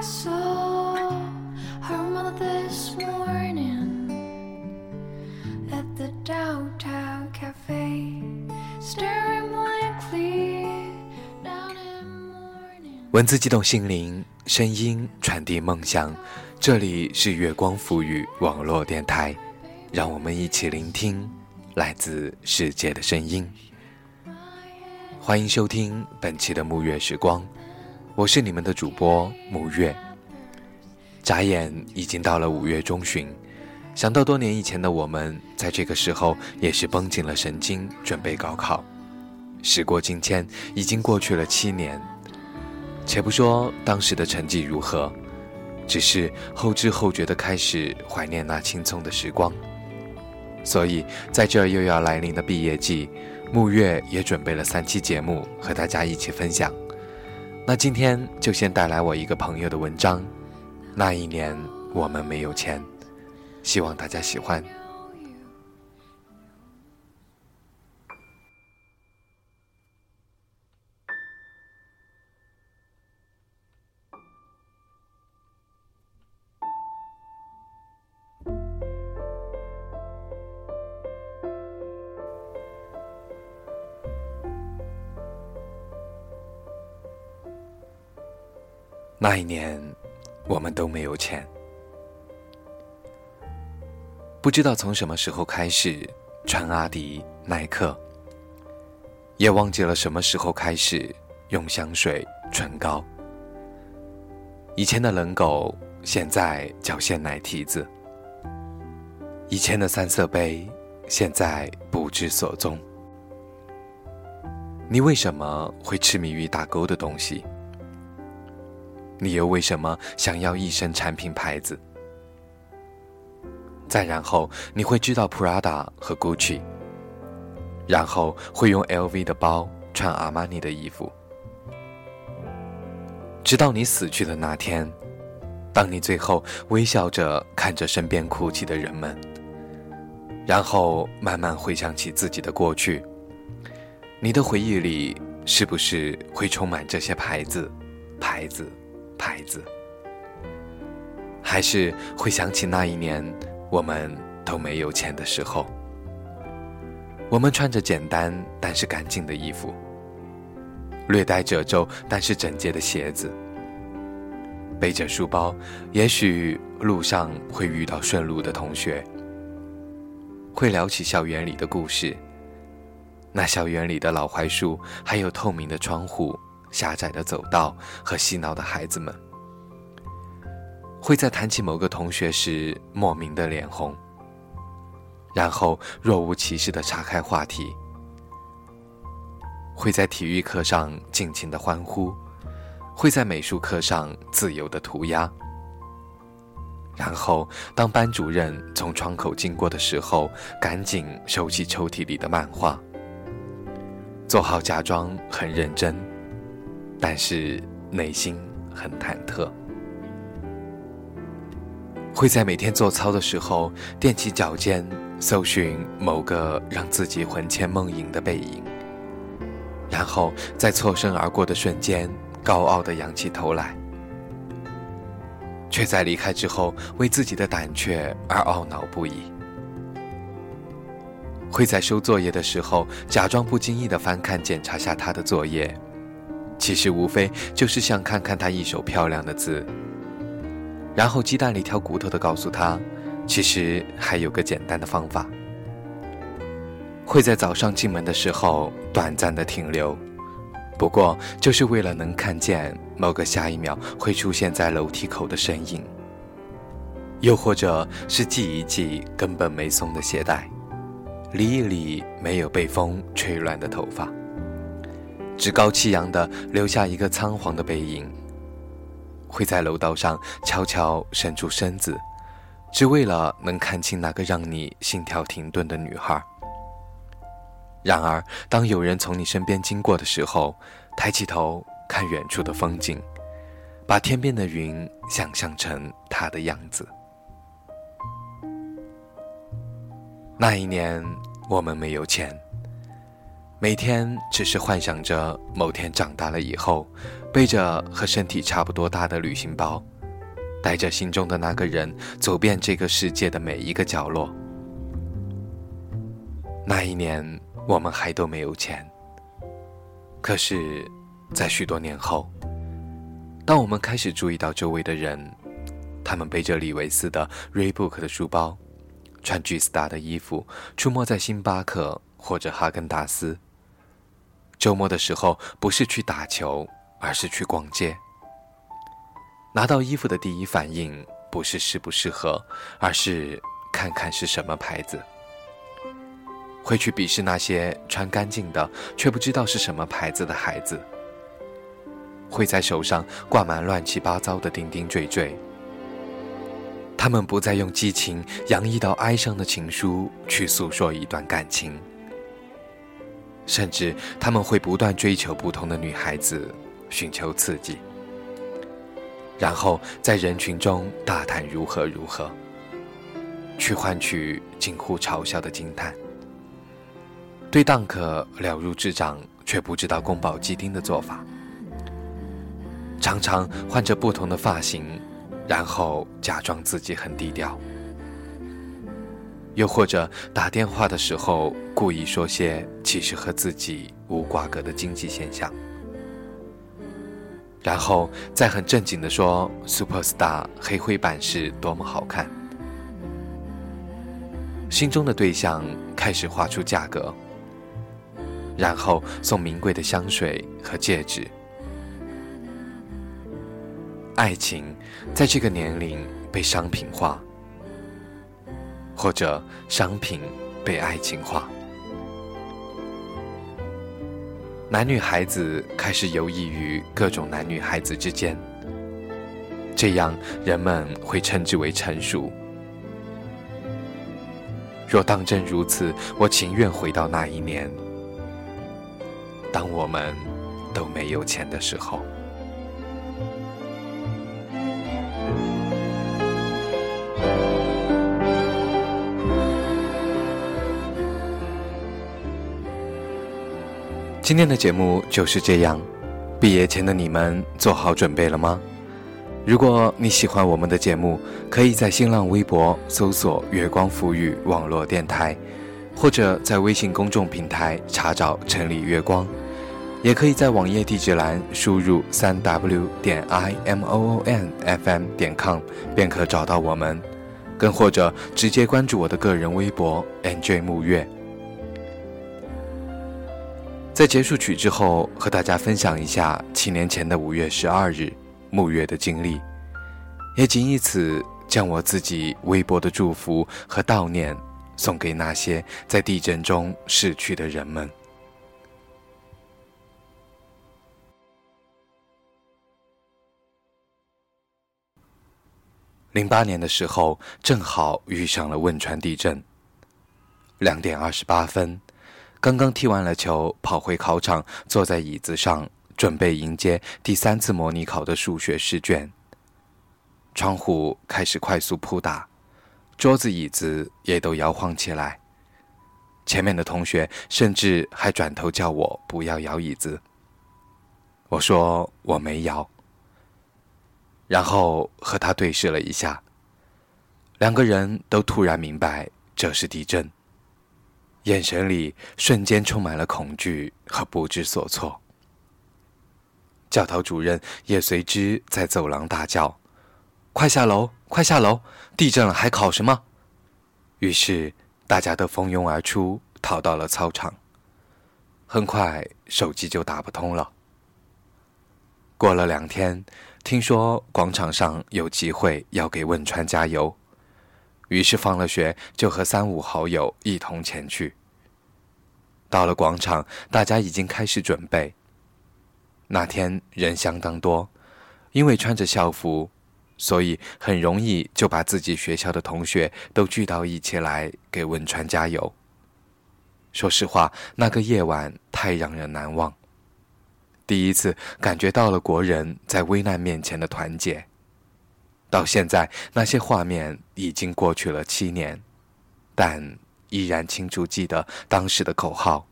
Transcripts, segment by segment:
so i'm at the downtown cafe, 文字激动心灵，声音传递梦想。这里是月光浮语网络电台，让我们一起聆听来自世界的声音。欢迎收听本期的沐月时光，我是你们的主播沐月。眨眼已经到了五月中旬，想到多年以前的我们，在这个时候也是绷紧了神经准备高考。时过境迁，已经过去了七年。且不说当时的成绩如何，只是后知后觉的开始怀念那青葱的时光。所以，在这又要来临的毕业季，沐月也准备了三期节目和大家一起分享。那今天就先带来我一个朋友的文章。那一年我们没有钱，希望大家喜欢。那一年，我们都没有钱。不知道从什么时候开始穿阿迪、耐克，也忘记了什么时候开始用香水、唇膏。以前的冷狗，现在叫鲜奶蹄子；以前的三色杯，现在不知所踪。你为什么会痴迷于打勾的东西？你又为什么想要一身产品牌子？再然后，你会知道 Prada 和 Gucci，然后会用 LV 的包，穿阿玛尼的衣服，直到你死去的那天，当你最后微笑着看着身边哭泣的人们，然后慢慢回想起自己的过去，你的回忆里是不是会充满这些牌子？牌子？牌子，还是会想起那一年我们都没有钱的时候。我们穿着简单但是干净的衣服，略带褶皱但是整洁的鞋子，背着书包，也许路上会遇到顺路的同学，会聊起校园里的故事。那校园里的老槐树，还有透明的窗户。狭窄的走道和嬉闹的孩子们，会在谈起某个同学时莫名的脸红，然后若无其事的岔开话题；会在体育课上尽情的欢呼，会在美术课上自由的涂鸦，然后当班主任从窗口经过的时候，赶紧收起抽屉里的漫画，做好假装很认真。但是内心很忐忑，会在每天做操的时候踮起脚尖，搜寻某个让自己魂牵梦萦的背影，然后在错身而过的瞬间，高傲的仰起头来，却在离开之后为自己的胆怯而懊恼不已。会在收作业的时候，假装不经意的翻看检查下他的作业。其实无非就是想看看他一手漂亮的字，然后鸡蛋里挑骨头的告诉他，其实还有个简单的方法。会在早上进门的时候短暂的停留，不过就是为了能看见某个下一秒会出现在楼梯口的身影，又或者是系一系根本没松的鞋带，理一理没有被风吹乱的头发。趾高气扬地留下一个仓皇的背影，会在楼道上悄悄伸出身子，只为了能看清那个让你心跳停顿的女孩。然而，当有人从你身边经过的时候，抬起头看远处的风景，把天边的云想象成她的样子。那一年，我们没有钱。每天只是幻想着某天长大了以后，背着和身体差不多大的旅行包，带着心中的那个人，走遍这个世界的每一个角落。那一年，我们还都没有钱。可是，在许多年后，当我们开始注意到周围的人，他们背着李维斯的 Reebok 的书包，穿 G Star 的衣服，出没在星巴克或者哈根达斯。周末的时候，不是去打球。而是去逛街，拿到衣服的第一反应不是适不适合，而是看看是什么牌子。会去鄙视那些穿干净的却不知道是什么牌子的孩子。会在手上挂满乱七八糟的钉钉坠坠。他们不再用激情洋溢到哀伤的情书去诉说一段感情，甚至他们会不断追求不同的女孩子。寻求刺激，然后在人群中大谈如何如何，去换取近乎嘲笑的惊叹。对 Dunk 了如指掌，却不知道宫保鸡丁的做法。常常换着不同的发型，然后假装自己很低调。又或者打电话的时候，故意说些其实和自己无瓜葛的经济现象。然后再很正经地说：“Superstar 黑灰版是多么好看。”心中的对象开始画出价格，然后送名贵的香水和戒指。爱情在这个年龄被商品化，或者商品被爱情化。男女孩子开始游弋于各种男女孩子之间，这样人们会称之为成熟。若当真如此，我情愿回到那一年，当我们都没有钱的时候。今天的节目就是这样，毕业前的你们做好准备了吗？如果你喜欢我们的节目，可以在新浪微博搜索“月光浮语网络电台”，或者在微信公众平台查找“城里月光”，也可以在网页地址栏输入“三 w 点 i m o o n f m 点 com” 便可找到我们，更或者直接关注我的个人微博 “nj 木月”。在结束曲之后，和大家分享一下七年前的五月十二日沐月的经历，也仅以此将我自己微薄的祝福和悼念送给那些在地震中逝去的人们。零八年的时候，正好遇上了汶川地震。两点二十八分。刚刚踢完了球，跑回考场，坐在椅子上，准备迎接第三次模拟考的数学试卷。窗户开始快速扑打，桌子椅子也都摇晃起来。前面的同学甚至还转头叫我不要摇椅子。我说我没摇，然后和他对视了一下，两个人都突然明白这是地震。眼神里瞬间充满了恐惧和不知所措。教导主任也随之在走廊大叫：“快下楼，快下楼！地震了还考什么？”于是大家都蜂拥而出，逃到了操场。很快手机就打不通了。过了两天，听说广场上有集会，要给汶川加油。于是放了学，就和三五好友一同前去。到了广场，大家已经开始准备。那天人相当多，因为穿着校服，所以很容易就把自己学校的同学都聚到一起来给汶川加油。说实话，那个夜晚太让人难忘，第一次感觉到了国人在危难面前的团结。到现在，那些画面已经过去了七年，但依然清楚记得当时的口号：“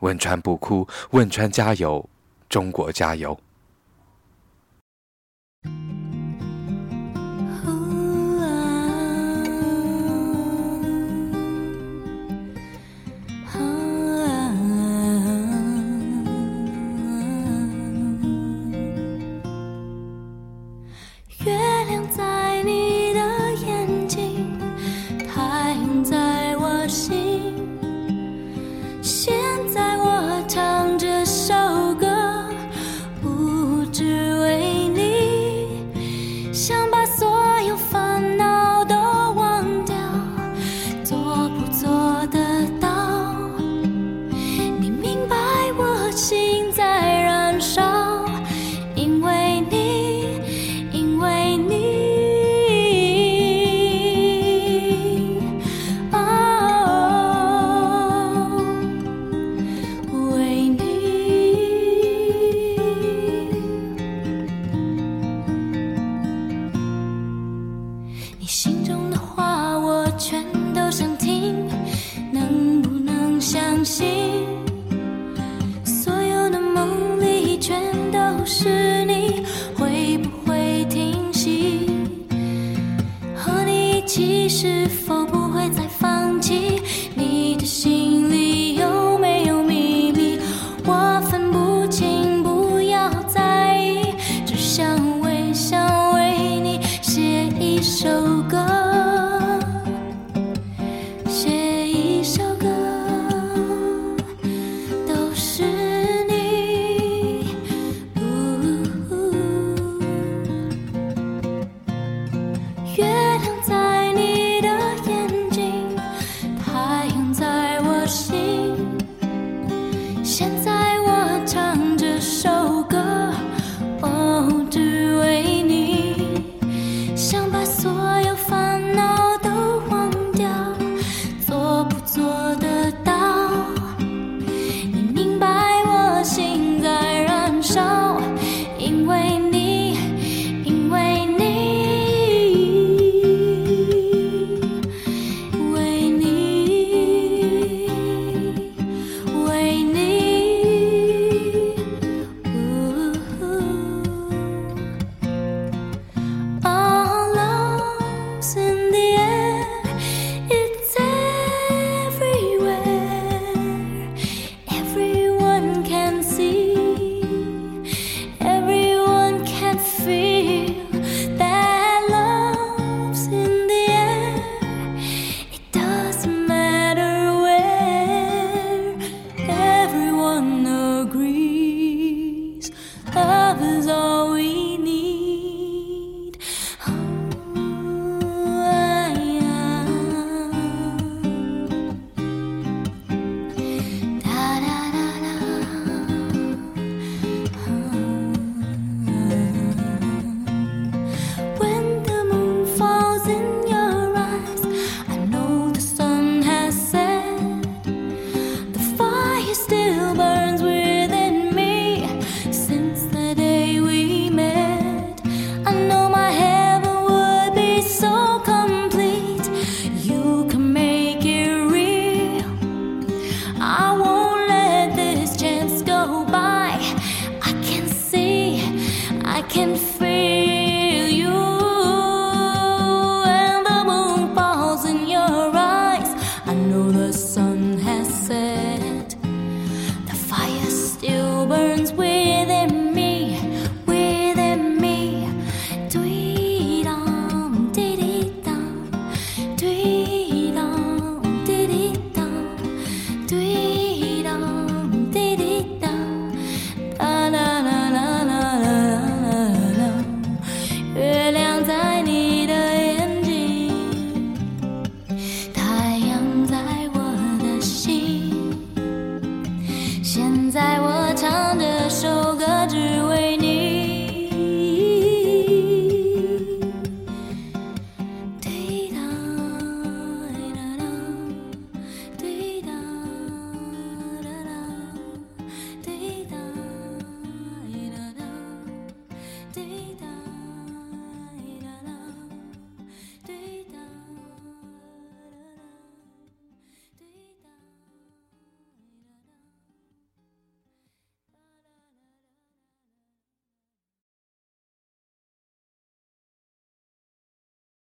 汶川不哭，汶川加油，中国加油。”你是否不会再放弃你的心因为 can